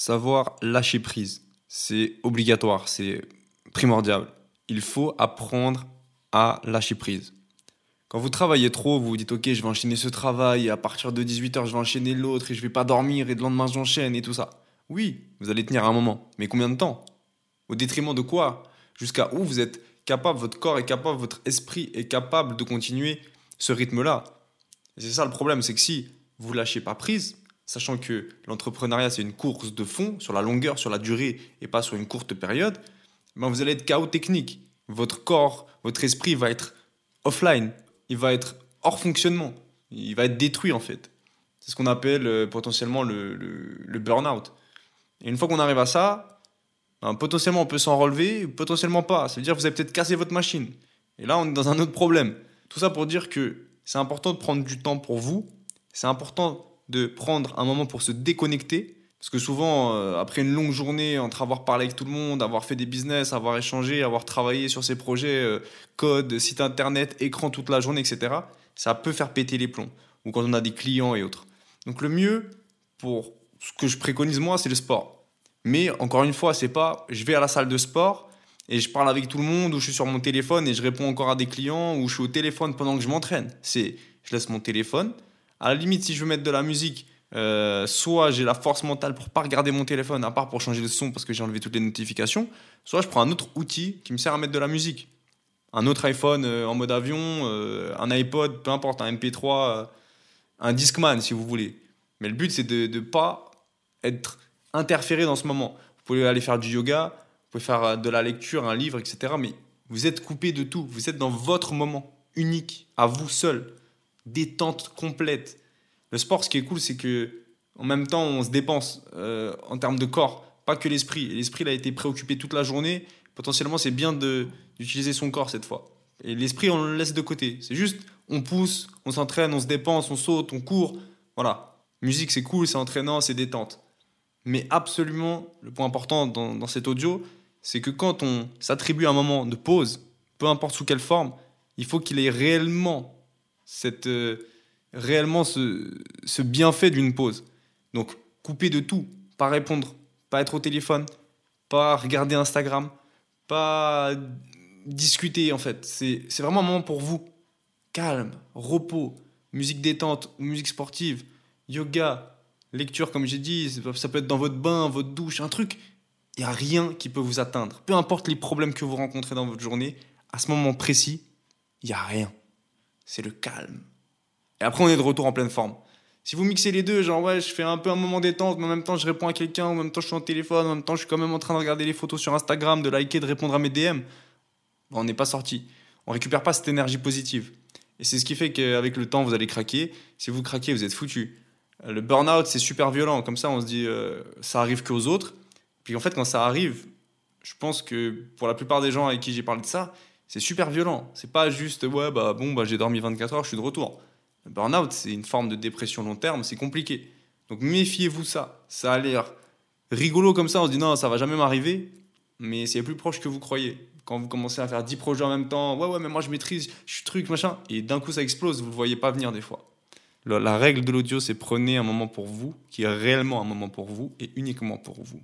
savoir lâcher prise. C'est obligatoire, c'est primordial. Il faut apprendre à lâcher prise. Quand vous travaillez trop, vous vous dites ok, je vais enchaîner ce travail, et à partir de 18h, je vais enchaîner l'autre, et je vais pas dormir, et le lendemain, j'enchaîne, et tout ça. Oui, vous allez tenir un moment, mais combien de temps? Au détriment de quoi? Jusqu'à où vous êtes capable, votre corps est capable, votre esprit est capable de continuer ce rythme-là? C'est ça le problème, c'est que si vous lâchez pas prise, sachant que l'entrepreneuriat c'est une course de fond, sur la longueur, sur la durée, et pas sur une courte période, ben vous allez être chaos technique. Votre corps, votre esprit va être offline, il va être hors fonctionnement, il va être détruit en fait. C'est ce qu'on appelle euh, potentiellement le, le, burn-out. Et une fois qu'on arrive à ça, ben, potentiellement on peut s'en relever, potentiellement pas. Ça veut dire que vous avez peut-être cassé votre machine. Et là, on est dans un autre problème. Tout ça pour dire que c'est important de prendre du temps pour vous. C'est important de prendre un moment pour se déconnecter. Parce que souvent, euh, après une longue journée, entre avoir parlé avec tout le monde, avoir fait des business, avoir échangé, avoir travaillé sur ses projets, euh, code, site internet, écran toute la journée, etc., ça peut faire péter les plombs. Ou quand on a des clients et autres. Donc le mieux, pour ce que je préconise moi, c'est le sport. Mais encore une fois, c'est pas je vais à la salle de sport et je parle avec tout le monde ou je suis sur mon téléphone et je réponds encore à des clients ou je suis au téléphone pendant que je m'entraîne. C'est je laisse mon téléphone, à la limite, si je veux mettre de la musique, euh, soit j'ai la force mentale pour pas regarder mon téléphone, à part pour changer de son parce que j'ai enlevé toutes les notifications, soit je prends un autre outil qui me sert à mettre de la musique. Un autre iPhone euh, en mode avion, euh, un iPod, peu importe, un MP3, un Discman si vous voulez. Mais le but, c'est de ne pas être interféré dans ce moment. Vous pouvez aller faire du yoga, vous pouvez faire de la lecture, un livre, etc. Mais vous êtes coupé de tout. Vous êtes dans votre moment unique, à vous seul détente complète. Le sport, ce qui est cool, c'est que en même temps, on se dépense euh, en termes de corps, pas que l'esprit. L'esprit, il a été préoccupé toute la journée. Potentiellement, c'est bien d'utiliser son corps cette fois. Et l'esprit, on le laisse de côté. C'est juste, on pousse, on s'entraîne, on se dépense, on saute, on court. Voilà. Musique, c'est cool, c'est entraînant, c'est détente. Mais absolument, le point important dans, dans cet audio, c'est que quand on s'attribue un moment de pause, peu importe sous quelle forme, il faut qu'il ait réellement cette, euh, réellement ce, ce bienfait d'une pause. Donc, couper de tout, pas répondre, pas être au téléphone, pas regarder Instagram, pas discuter en fait. C'est vraiment un moment pour vous. Calme, repos, musique détente ou musique sportive, yoga, lecture comme j'ai dit, ça peut être dans votre bain, votre douche, un truc. Il n'y a rien qui peut vous atteindre. Peu importe les problèmes que vous rencontrez dans votre journée, à ce moment précis, il n'y a rien c'est le calme. Et après, on est de retour en pleine forme. Si vous mixez les deux, genre, ouais, je fais un peu un moment détente, mais en même temps, je réponds à quelqu'un, en même temps, je suis en téléphone, en même temps, je suis quand même en train de regarder les photos sur Instagram, de liker, de répondre à mes DM, on n'est pas sorti. On récupère pas cette énergie positive. Et c'est ce qui fait qu'avec le temps, vous allez craquer. Si vous craquez, vous êtes foutu. Le burn-out, c'est super violent. Comme ça, on se dit, euh, ça arrive qu'aux autres. Puis en fait, quand ça arrive, je pense que pour la plupart des gens avec qui j'ai parlé de ça, c'est super violent. C'est pas juste, ouais, bah bon, bah, j'ai dormi 24 heures, je suis de retour. Le burn-out, c'est une forme de dépression long terme, c'est compliqué. Donc méfiez-vous ça. Ça a l'air rigolo comme ça, on se dit non, ça va jamais m'arriver, mais c'est plus proche que vous croyez. Quand vous commencez à faire 10 projets en même temps, ouais, ouais, mais moi je maîtrise, je suis truc, machin, et d'un coup ça explose, vous le voyez pas venir des fois. La règle de l'audio, c'est prenez un moment pour vous, qui est réellement un moment pour vous et uniquement pour vous.